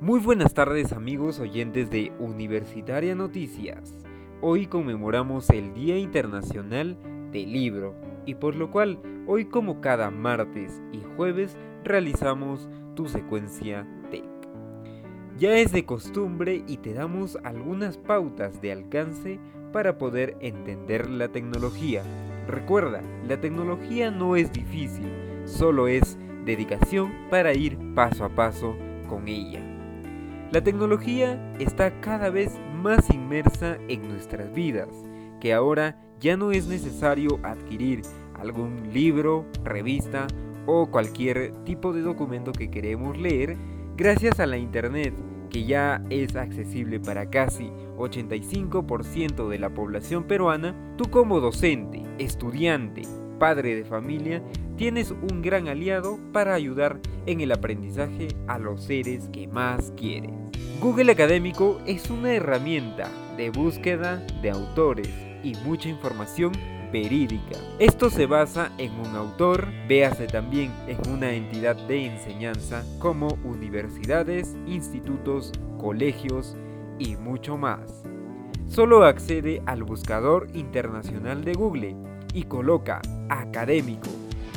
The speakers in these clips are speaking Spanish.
Muy buenas tardes amigos oyentes de Universitaria Noticias. Hoy conmemoramos el Día Internacional del Libro y por lo cual hoy como cada martes y jueves realizamos tu secuencia TEC. Ya es de costumbre y te damos algunas pautas de alcance para poder entender la tecnología. Recuerda, la tecnología no es difícil, solo es dedicación para ir paso a paso con ella. La tecnología está cada vez más inmersa en nuestras vidas, que ahora ya no es necesario adquirir algún libro, revista o cualquier tipo de documento que queremos leer gracias a la Internet, que ya es accesible para casi 85% de la población peruana, tú como docente, estudiante, padre de familia, tienes un gran aliado para ayudar en el aprendizaje a los seres que más quieres. Google Académico es una herramienta de búsqueda de autores y mucha información verídica. Esto se basa en un autor, véase también en una entidad de enseñanza como universidades, institutos, colegios y mucho más. Solo accede al buscador internacional de Google y coloca académico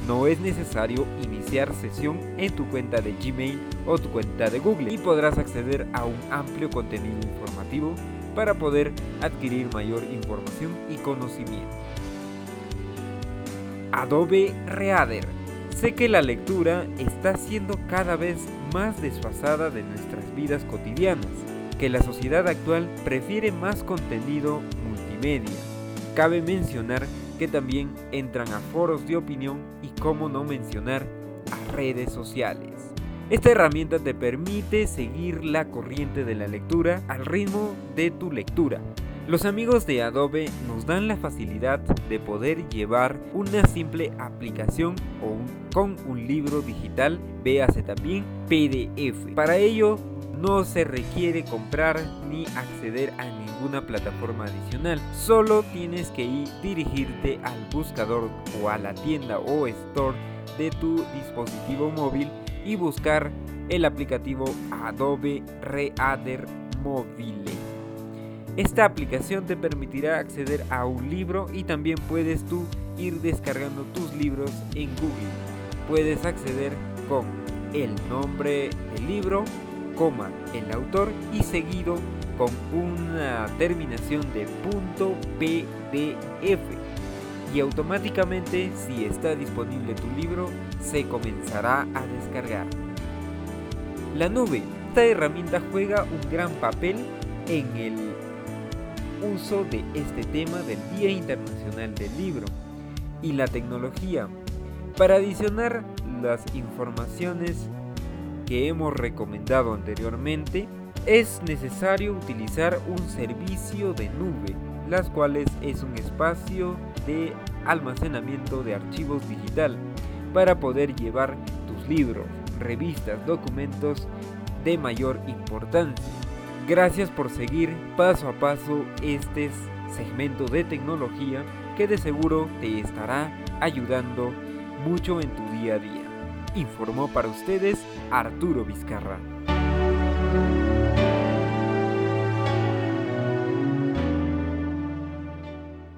no es necesario iniciar sesión en tu cuenta de Gmail o tu cuenta de Google y podrás acceder a un amplio contenido informativo para poder adquirir mayor información y conocimiento. Adobe Reader. Sé que la lectura está siendo cada vez más desfasada de nuestras vidas cotidianas, que la sociedad actual prefiere más contenido multimedia. Cabe mencionar también entran a foros de opinión y cómo no mencionar a redes sociales. Esta herramienta te permite seguir la corriente de la lectura al ritmo de tu lectura. Los amigos de Adobe nos dan la facilidad de poder llevar una simple aplicación o con un libro digital, véase también PDF. Para ello no se requiere comprar ni acceder a ninguna plataforma adicional. Solo tienes que ir dirigirte al buscador o a la tienda o store de tu dispositivo móvil y buscar el aplicativo Adobe Reader Mobile. Esta aplicación te permitirá acceder a un libro y también puedes tú ir descargando tus libros en Google. Puedes acceder con el nombre del libro, el autor y seguido con una terminación de .pdf y automáticamente si está disponible tu libro se comenzará a descargar. La nube. Esta herramienta juega un gran papel en el uso de este tema del Día Internacional del Libro y la tecnología para adicionar las informaciones que hemos recomendado anteriormente, es necesario utilizar un servicio de nube, las cuales es un espacio de almacenamiento de archivos digital para poder llevar tus libros, revistas, documentos de mayor importancia. Gracias por seguir paso a paso este segmento de tecnología que de seguro te estará ayudando mucho en tu día a día. Informó para ustedes Arturo Vizcarra.